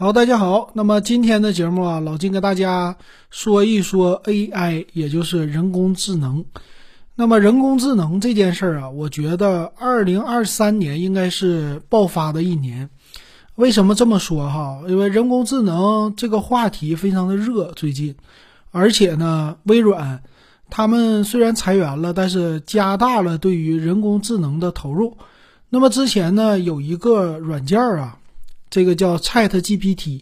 好，大家好。那么今天的节目啊，老金跟大家说一说 AI，也就是人工智能。那么人工智能这件事儿啊，我觉得二零二三年应该是爆发的一年。为什么这么说哈？因为人工智能这个话题非常的热，最近，而且呢，微软他们虽然裁员了，但是加大了对于人工智能的投入。那么之前呢，有一个软件啊。这个叫 Chat GPT，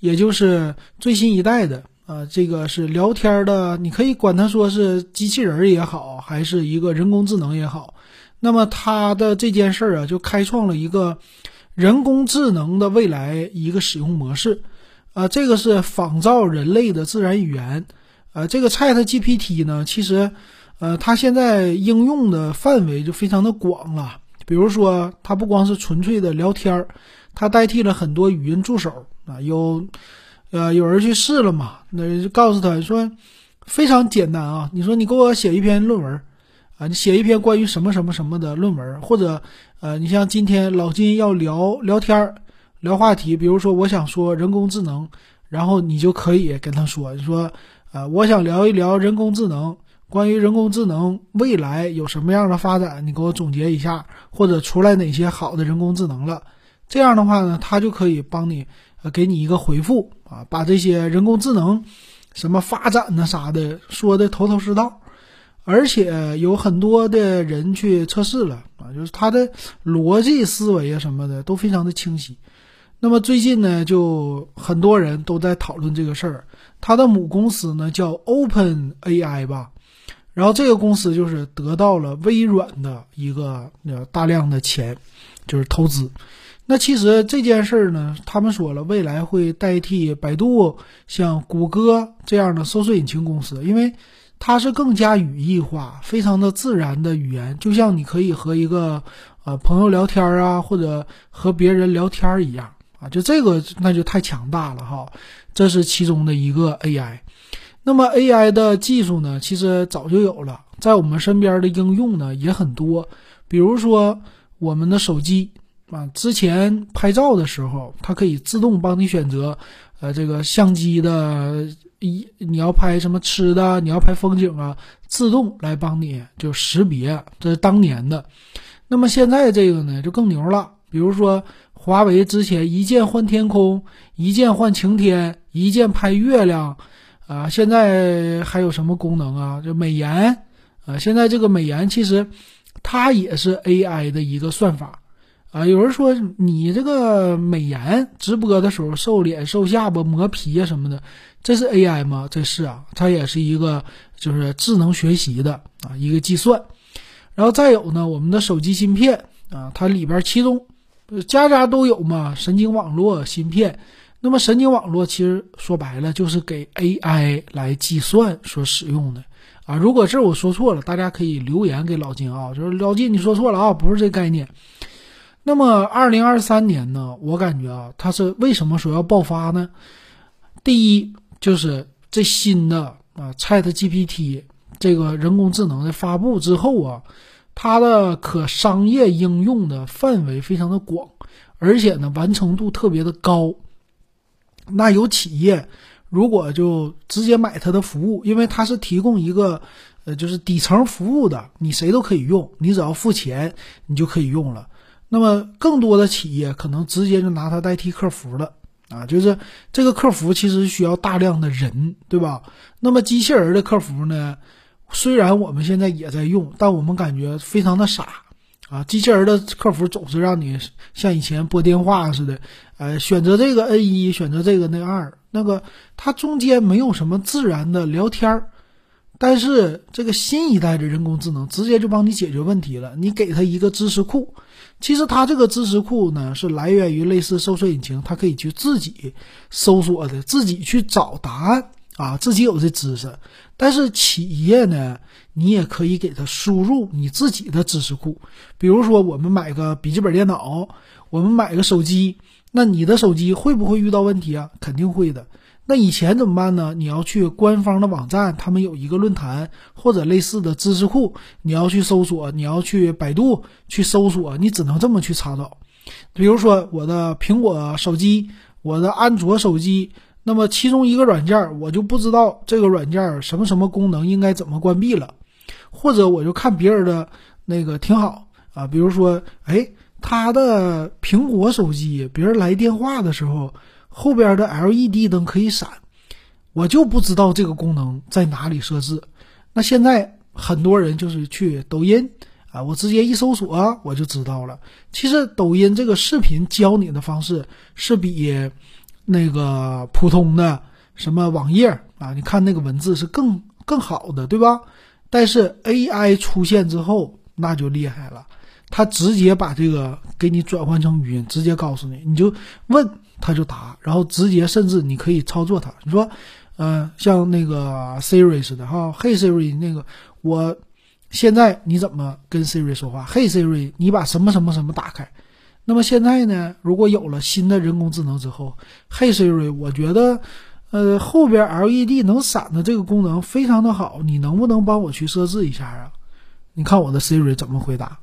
也就是最新一代的啊，这个是聊天的，你可以管它说是机器人也好，还是一个人工智能也好。那么它的这件事儿啊，就开创了一个人工智能的未来一个使用模式啊，这个是仿造人类的自然语言啊。这个 Chat GPT 呢，其实呃，它现在应用的范围就非常的广了，比如说它不光是纯粹的聊天儿。它代替了很多语音助手啊，有，呃，有人去试了嘛？那就告诉他说，非常简单啊。你说你给我写一篇论文，啊，你写一篇关于什么什么什么的论文，或者，呃，你像今天老金要聊聊天儿，聊话题，比如说我想说人工智能，然后你就可以跟他说，你说，呃，我想聊一聊人工智能，关于人工智能未来有什么样的发展，你给我总结一下，或者出来哪些好的人工智能了。这样的话呢，它就可以帮你，呃，给你一个回复啊，把这些人工智能什么发展呢啥的说的头头是道，而且有很多的人去测试了啊，就是它的逻辑思维啊什么的都非常的清晰。那么最近呢，就很多人都在讨论这个事儿，他的母公司呢叫 Open AI 吧，然后这个公司就是得到了微软的一个大量的钱，就是投资。那其实这件事儿呢，他们说了，未来会代替百度、像谷歌这样的搜索引擎公司，因为它是更加语义化、非常的自然的语言，就像你可以和一个呃朋友聊天啊，或者和别人聊天一样啊，就这个那就太强大了哈。这是其中的一个 AI。那么 AI 的技术呢，其实早就有了，在我们身边的应用呢也很多，比如说我们的手机。啊，之前拍照的时候，它可以自动帮你选择，呃，这个相机的一你要拍什么吃的，你要拍风景啊，自动来帮你就识别。这是当年的，那么现在这个呢就更牛了。比如说华为之前一键换天空，一键换晴天，一键拍月亮，啊，现在还有什么功能啊？就美颜，啊，现在这个美颜其实它也是 AI 的一个算法。啊，有人说你这个美颜直播的时候瘦脸、瘦下巴、磨皮啊什么的，这是 AI 吗？这是啊，它也是一个就是智能学习的啊一个计算。然后再有呢，我们的手机芯片啊，它里边其中家家都有嘛，神经网络芯片。那么神经网络其实说白了就是给 AI 来计算所使用的啊。如果这我说错了，大家可以留言给老金啊，就是老金你说错了啊，不是这概念。那么，二零二三年呢？我感觉啊，它是为什么说要爆发呢？第一，就是这新的啊，Chat GPT 这个人工智能的发布之后啊，它的可商业应用的范围非常的广，而且呢，完成度特别的高。那有企业如果就直接买它的服务，因为它是提供一个呃，就是底层服务的，你谁都可以用，你只要付钱，你就可以用了。那么，更多的企业可能直接就拿它代替客服了啊！就是这个客服其实需要大量的人，对吧？那么机器人的客服呢？虽然我们现在也在用，但我们感觉非常的傻啊！机器人的客服总是让你像以前拨电话似的，呃，选择这个 N 一，选择这个那二，那个它中间没有什么自然的聊天儿。但是这个新一代的人工智能直接就帮你解决问题了。你给它一个知识库，其实它这个知识库呢是来源于类似搜索引擎，它可以去自己搜索的，自己去找答案啊，自己有这知识。但是企业呢，你也可以给它输入你自己的知识库。比如说，我们买个笔记本电脑，我们买个手机，那你的手机会不会遇到问题啊？肯定会的。那以前怎么办呢？你要去官方的网站，他们有一个论坛或者类似的知识库，你要去搜索，你要去百度去搜索，你只能这么去查找。比如说我的苹果手机，我的安卓手机，那么其中一个软件我就不知道这个软件什么什么功能应该怎么关闭了，或者我就看别人的那个挺好啊，比如说，哎，他的苹果手机，别人来电话的时候，后边的 LED 灯可以闪，我就不知道这个功能在哪里设置。那现在很多人就是去抖音。啊，我直接一搜索我就知道了。其实抖音这个视频教你的方式是比那个普通的什么网页啊，你看那个文字是更更好的，对吧？但是 AI 出现之后那就厉害了，它直接把这个给你转换成语音，直接告诉你，你就问他就答，然后直接甚至你可以操作它。你说，嗯，像那个 Siri 似的哈，Hey Siri，那个我。现在你怎么跟 Siri 说话？Hey Siri，你把什么什么什么打开。那么现在呢？如果有了新的人工智能之后，Hey Siri，我觉得，呃，后边 LED 能闪的这个功能非常的好，你能不能帮我去设置一下啊？你看我的 Siri 怎么回答？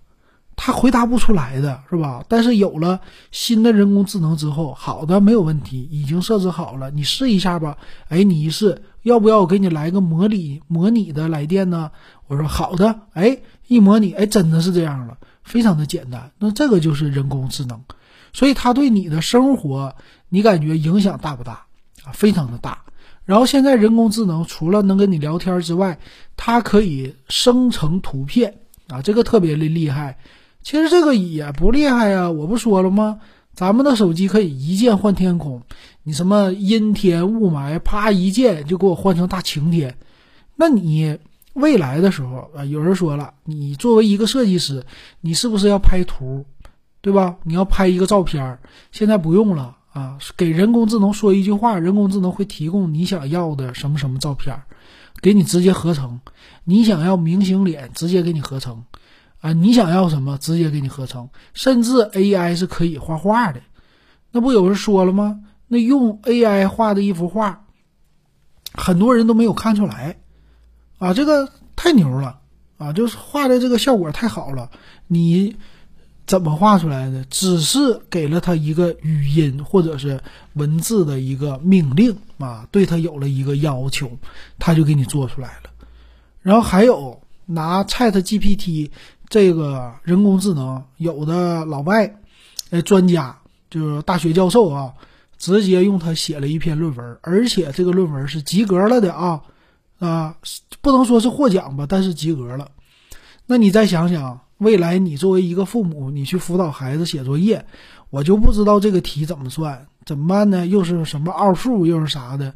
他回答不出来的是吧？但是有了新的人工智能之后，好的，没有问题，已经设置好了，你试一下吧。哎，你一试，要不要我给你来个模拟模拟的来电呢？我说好的。哎，一模拟，哎，真的是这样了，非常的简单。那这个就是人工智能，所以它对你的生活，你感觉影响大不大啊？非常的大。然后现在人工智能除了能跟你聊天之外，它可以生成图片啊，这个特别的厉害。其实这个也不厉害呀，我不说了吗？咱们的手机可以一键换天空，你什么阴天雾霾，啪一键就给我换成大晴天。那你未来的时候啊，有人说了，你作为一个设计师，你是不是要拍图，对吧？你要拍一个照片，现在不用了啊，给人工智能说一句话，人工智能会提供你想要的什么什么照片，给你直接合成。你想要明星脸，直接给你合成。啊，你想要什么，直接给你合成，甚至 AI 是可以画画的。那不有人说了吗？那用 AI 画的一幅画，很多人都没有看出来。啊，这个太牛了啊！就是画的这个效果太好了。你怎么画出来的？只是给了他一个语音或者是文字的一个命令啊，对他有了一个要求，他就给你做出来了。然后还有拿 ChatGPT。这个人工智能，有的老外，呃，专家就是大学教授啊，直接用它写了一篇论文，而且这个论文是及格了的啊，啊，不能说是获奖吧，但是及格了。那你再想想，未来你作为一个父母，你去辅导孩子写作业，我就不知道这个题怎么算，怎么办呢？又是什么奥数，又是啥的？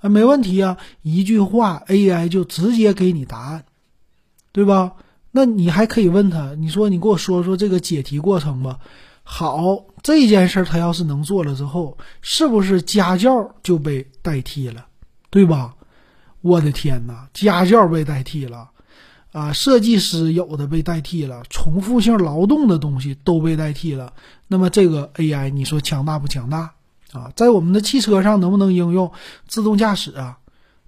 啊，没问题啊，一句话，AI 就直接给你答案，对吧？那你还可以问他，你说你给我说说这个解题过程吧。好，这件事儿他要是能做了之后，是不是家教就被代替了，对吧？我的天哪，家教被代替了，啊，设计师有的被代替了，重复性劳动的东西都被代替了。那么这个 AI 你说强大不强大啊？在我们的汽车上能不能应用自动驾驶啊？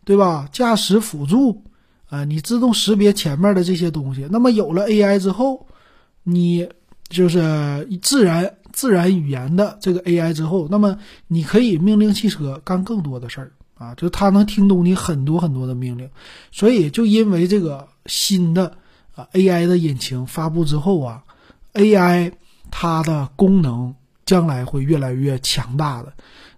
对吧？驾驶辅助。啊，你自动识别前面的这些东西，那么有了 AI 之后，你就是自然自然语言的这个 AI 之后，那么你可以命令汽车干更多的事儿啊，就它能听懂你很多很多的命令。所以就因为这个新的啊 AI 的引擎发布之后啊，AI 它的功能将来会越来越强大的。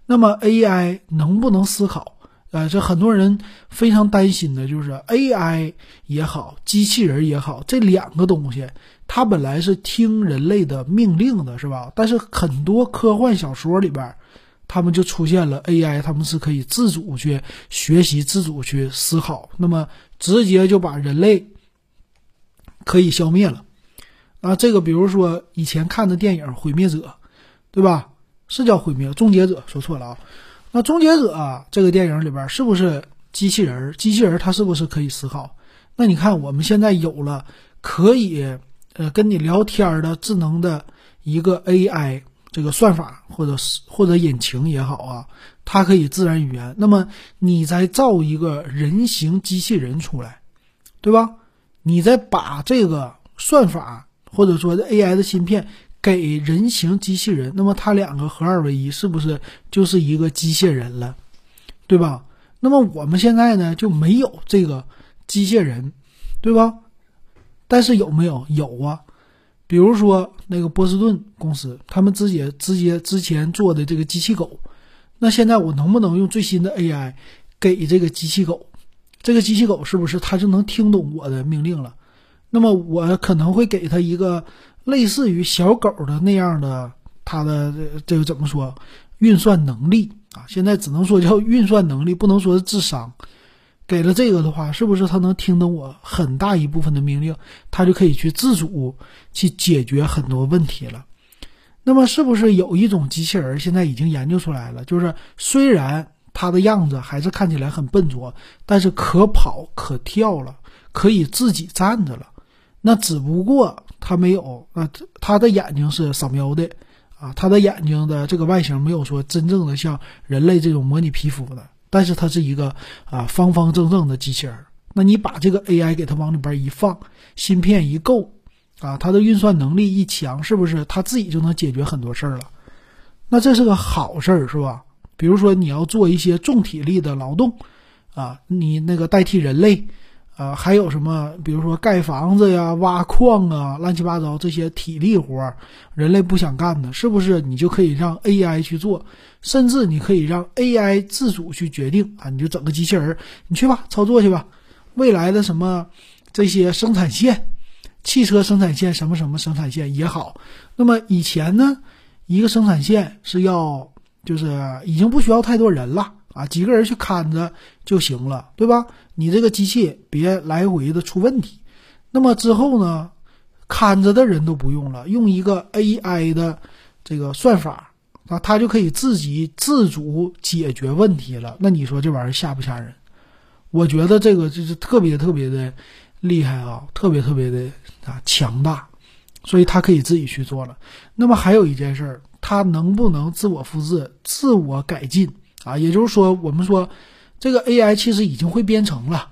那么 AI 能不能思考？呃，这很多人非常担心的就是 AI 也好，机器人也好，这两个东西，它本来是听人类的命令的，是吧？但是很多科幻小说里边，他们就出现了 AI，他们是可以自主去学习、自主去思考，那么直接就把人类可以消灭了。啊，这个比如说以前看的电影《毁灭者》，对吧？是叫《毁灭》《终结者》，说错了啊。那终结者这个电影里边是不是机器人？机器人它是不是可以思考？那你看我们现在有了可以呃跟你聊天的智能的一个 AI 这个算法或者是或者引擎也好啊，它可以自然语言。那么你再造一个人形机器人出来，对吧？你再把这个算法或者说 AI 的芯片给人形机器人，那么它两个合二为一，是不是就是一个机械人了，对吧？那么我们现在呢就没有这个机械人，对吧？但是有没有？有啊，比如说那个波士顿公司，他们直接直接之前做的这个机器狗，那现在我能不能用最新的 AI 给这个机器狗？这个机器狗是不是它就能听懂我的命令了？那么我可能会给它一个。类似于小狗的那样的，它的这个怎么说？运算能力啊，现在只能说叫运算能力，不能说是智商。给了这个的话，是不是它能听懂我很大一部分的命令？它就可以去自主去解决很多问题了。那么，是不是有一种机器人现在已经研究出来了？就是虽然它的样子还是看起来很笨拙，但是可跑可跳了，可以自己站着了。那只不过它没有啊，它的眼睛是扫描的啊，它的眼睛的这个外形没有说真正的像人类这种模拟皮肤的，但是它是一个啊方方正正的机器人。那你把这个 AI 给它往里边一放，芯片一够啊，它的运算能力一强，是不是它自己就能解决很多事儿了？那这是个好事儿，是吧？比如说你要做一些重体力的劳动啊，你那个代替人类。呃，还有什么？比如说盖房子呀、挖矿啊，乱七八糟这些体力活儿，人类不想干的，是不是？你就可以让 AI 去做，甚至你可以让 AI 自主去决定啊，你就整个机器人，你去吧，操作去吧。未来的什么这些生产线，汽车生产线，什么什么生产线也好，那么以前呢，一个生产线是要就是已经不需要太多人了。啊，几个人去看着就行了，对吧？你这个机器别来回的出问题。那么之后呢，看着的人都不用了，用一个 AI 的这个算法啊，它就可以自己自主解决问题了。那你说这玩意儿吓不吓人？我觉得这个就是特别特别的厉害啊，特别特别的啊强大，所以它可以自己去做了。那么还有一件事儿，它能不能自我复制、自我改进？啊，也就是说，我们说这个 AI 其实已经会编程了，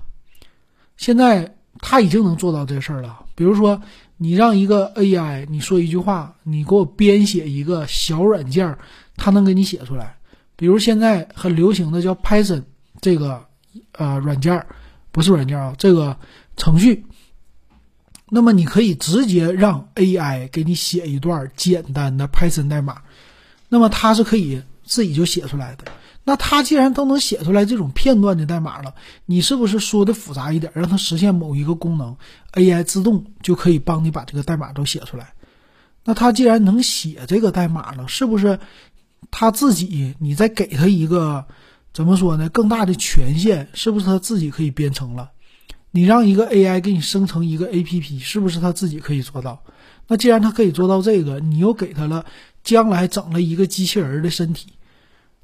现在它已经能做到这事儿了。比如说，你让一个 AI 你说一句话，你给我编写一个小软件，它能给你写出来。比如现在很流行的叫 Python 这个呃软件，不是软件啊，这个程序。那么你可以直接让 AI 给你写一段简单的 Python 代码，那么它是可以自己就写出来的。那他既然都能写出来这种片段的代码了，你是不是说的复杂一点，让它实现某一个功能，AI 自动就可以帮你把这个代码都写出来？那他既然能写这个代码了，是不是他自己你再给他一个怎么说呢？更大的权限，是不是他自己可以编程了？你让一个 AI 给你生成一个 APP，是不是他自己可以做到？那既然他可以做到这个，你又给他了将来整了一个机器人的身体。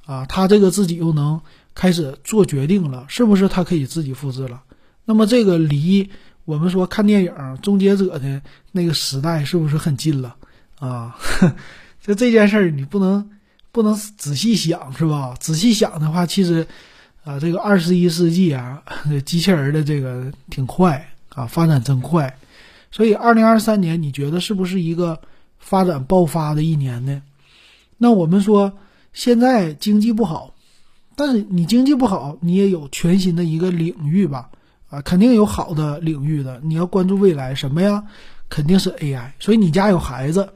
啊，他这个自己又能开始做决定了，是不是他可以自己复制了？那么这个离我们说看电影《终结者》的那个时代是不是很近了？啊，就这件事儿你不能不能仔细想是吧？仔细想的话，其实啊，这个二十一世纪啊，机器人的这个挺快啊，发展真快。所以二零二三年你觉得是不是一个发展爆发的一年呢？那我们说。现在经济不好，但是你经济不好，你也有全新的一个领域吧？啊，肯定有好的领域的。你要关注未来什么呀？肯定是 AI。所以你家有孩子，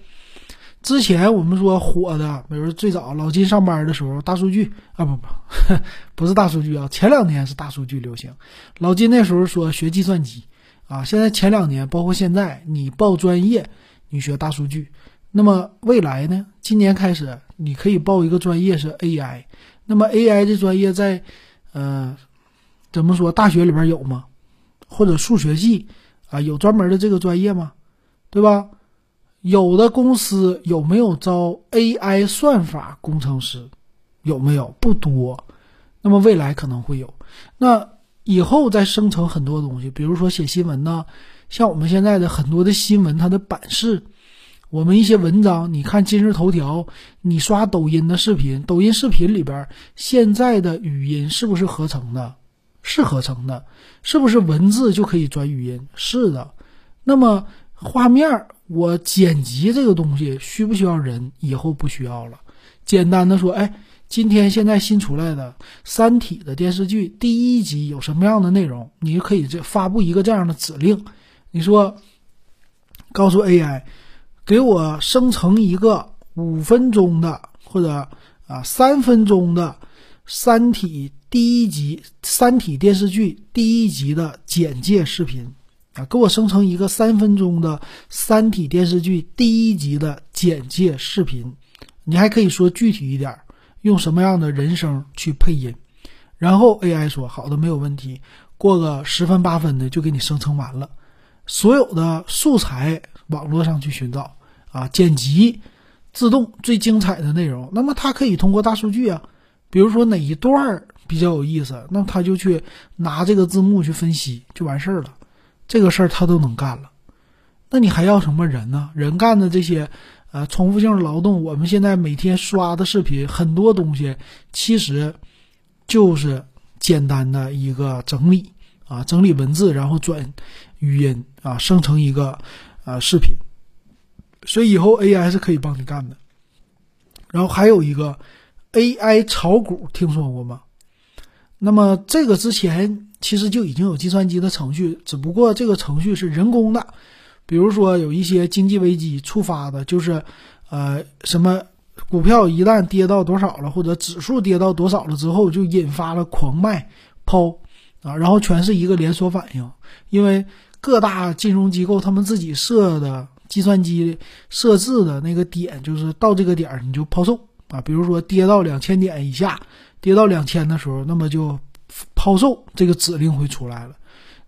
之前我们说火的，比如最早老金上班的时候，大数据啊，不不，不是大数据啊。前两年是大数据流行，老金那时候说学计算机啊。现在前两年，包括现在，你报专业，你学大数据。那么未来呢？今年开始。你可以报一个专业是 AI，那么 AI 这专业在，呃，怎么说？大学里边有吗？或者数学系啊，有专门的这个专业吗？对吧？有的公司有没有招 AI 算法工程师？有没有？不多。那么未来可能会有。那以后再生成很多东西，比如说写新闻呢，像我们现在的很多的新闻，它的版式。我们一些文章，你看今日头条，你刷抖音的视频，抖音视频里边现在的语音是不是合成的？是合成的，是不是文字就可以转语音？是的。那么画面我剪辑这个东西需不需要人？以后不需要了。简单的说，哎，今天现在新出来的《三体》的电视剧第一集有什么样的内容？你就可以这发布一个这样的指令，你说，告诉 AI，给我生成一个五分钟的或者啊三分钟的《三体》第一集《三体》电视剧第一集的简介视频。啊，给我生成一个三分钟的《三体》电视剧第一集的简介视频，你还可以说具体一点，用什么样的人声去配音，然后 AI 说好的没有问题，过个十分八分的就给你生成完了。所有的素材网络上去寻找啊，剪辑自动最精彩的内容，那么它可以通过大数据啊，比如说哪一段比较有意思，那他就去拿这个字幕去分析就完事儿了。这个事儿他都能干了，那你还要什么人呢？人干的这些，呃，重复性劳动，我们现在每天刷的视频，很多东西其实就是简单的一个整理啊，整理文字，然后转语音啊，生成一个呃视频。所以以后 AI 是可以帮你干的。然后还有一个 AI 炒股，听说过吗？那么这个之前。其实就已经有计算机的程序，只不过这个程序是人工的。比如说有一些经济危机触发的，就是，呃，什么股票一旦跌到多少了，或者指数跌到多少了之后，就引发了狂卖抛啊，然后全是一个连锁反应。因为各大金融机构他们自己设的计算机设置的那个点，就是到这个点儿你就抛售啊。比如说跌到两千点以下，跌到两千的时候，那么就。抛售这个指令会出来了，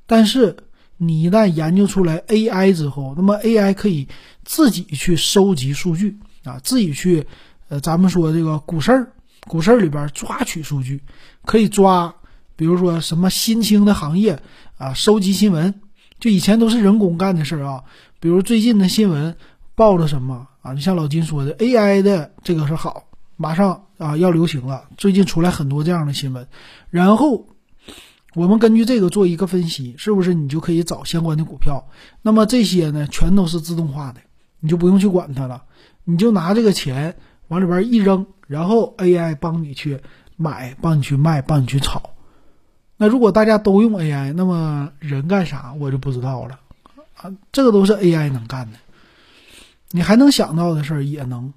但是你一旦研究出来 AI 之后，那么 AI 可以自己去收集数据啊，自己去呃，咱们说这个股市儿，股市儿里边抓取数据，可以抓，比如说什么新兴的行业啊，收集新闻，就以前都是人工干的事儿啊，比如最近的新闻报了什么啊，你像老金说的 AI 的这个是好。马上啊要流行了，最近出来很多这样的新闻，然后我们根据这个做一个分析，是不是你就可以找相关的股票？那么这些呢，全都是自动化的，你就不用去管它了，你就拿这个钱往里边一扔，然后 AI 帮你去买，帮你去卖，帮你去炒。那如果大家都用 AI，那么人干啥我就不知道了啊，这个都是 AI 能干的。你还能想到的事儿也能，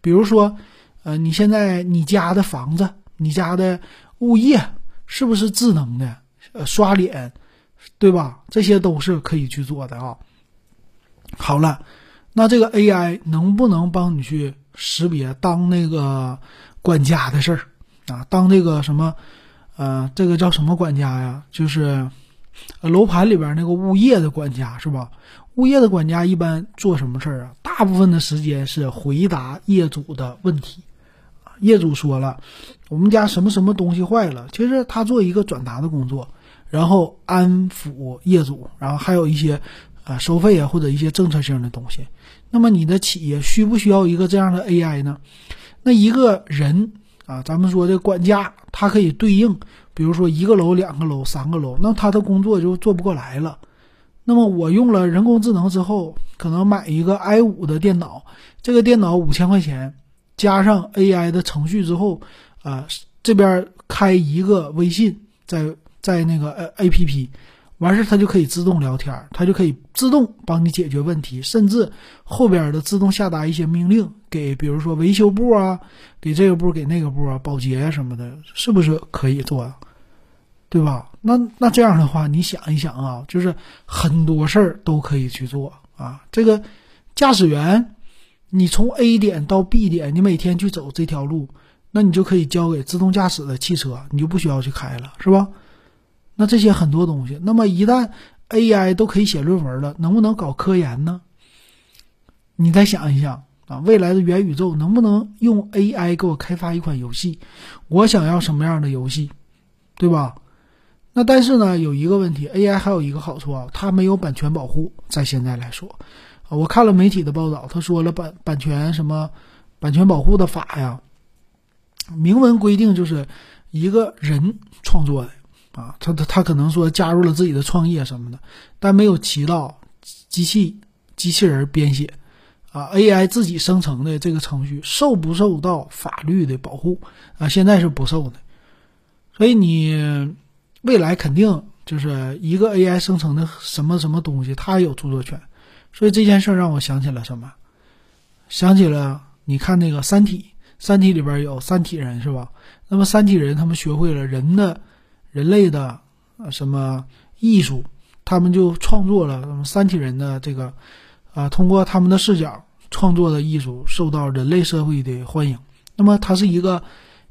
比如说。呃，你现在你家的房子，你家的物业是不是智能的？呃，刷脸，对吧？这些都是可以去做的啊。好了，那这个 AI 能不能帮你去识别当那个管家的事儿啊？当这个什么，呃，这个叫什么管家呀？就是楼盘里边那个物业的管家是吧？物业的管家一般做什么事儿啊？大部分的时间是回答业主的问题。业主说了，我们家什么什么东西坏了，其实他做一个转达的工作，然后安抚业主，然后还有一些，呃，收费啊或者一些政策性的东西。那么你的企业需不需要一个这样的 AI 呢？那一个人啊，咱们说的管家，他可以对应，比如说一个楼、两个楼、三个楼，那他的工作就做不过来了。那么我用了人工智能之后，可能买一个 i 五的电脑，这个电脑五千块钱。加上 AI 的程序之后，啊，这边开一个微信，在在那个呃 APP，完事它就可以自动聊天，它就可以自动帮你解决问题，甚至后边的自动下达一些命令给，比如说维修部啊，给这个部给那个部啊，保洁什么的，是不是可以做啊？对吧？那那这样的话，你想一想啊，就是很多事儿都可以去做啊。这个驾驶员。你从 A 点到 B 点，你每天去走这条路，那你就可以交给自动驾驶的汽车，你就不需要去开了，是吧？那这些很多东西，那么一旦 AI 都可以写论文了，能不能搞科研呢？你再想一想啊，未来的元宇宙能不能用 AI 给我开发一款游戏？我想要什么样的游戏，对吧？那但是呢，有一个问题，AI 还有一个好处啊，它没有版权保护，在现在来说。我看了媒体的报道，他说了版版权什么版权保护的法呀，明文规定就是一个人创作的啊，他他他可能说加入了自己的创业什么的，但没有提到机器机器人编写，啊，AI 自己生成的这个程序受不受到法律的保护啊？现在是不受的，所以你未来肯定就是一个 AI 生成的什么什么东西，它有著作权。所以这件事让我想起了什么？想起了你看那个《三体》，《三体》里边有三体人是吧？那么三体人他们学会了人的、人类的呃什么艺术，他们就创作了三体人的这个啊，通过他们的视角创作的艺术受到人类社会的欢迎。那么它是一个，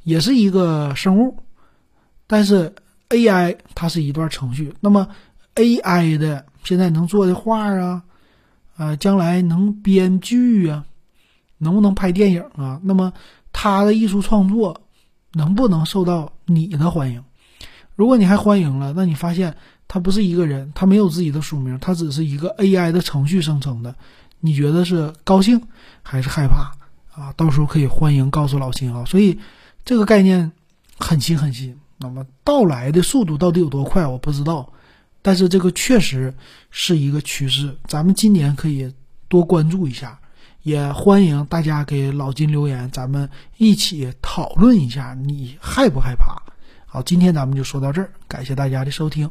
也是一个生物，但是 AI 它是一段程序。那么 AI 的现在能做的画啊，啊，将来能编剧啊。能不能拍电影啊？那么他的艺术创作能不能受到你的欢迎？如果你还欢迎了，那你发现他不是一个人，他没有自己的署名，他只是一个 AI 的程序生成的。你觉得是高兴还是害怕啊？到时候可以欢迎告诉老秦啊。所以这个概念很新很新。那么到来的速度到底有多快，我不知道。但是这个确实是一个趋势，咱们今年可以多关注一下。也欢迎大家给老金留言，咱们一起讨论一下，你害不害怕？好，今天咱们就说到这儿，感谢大家的收听。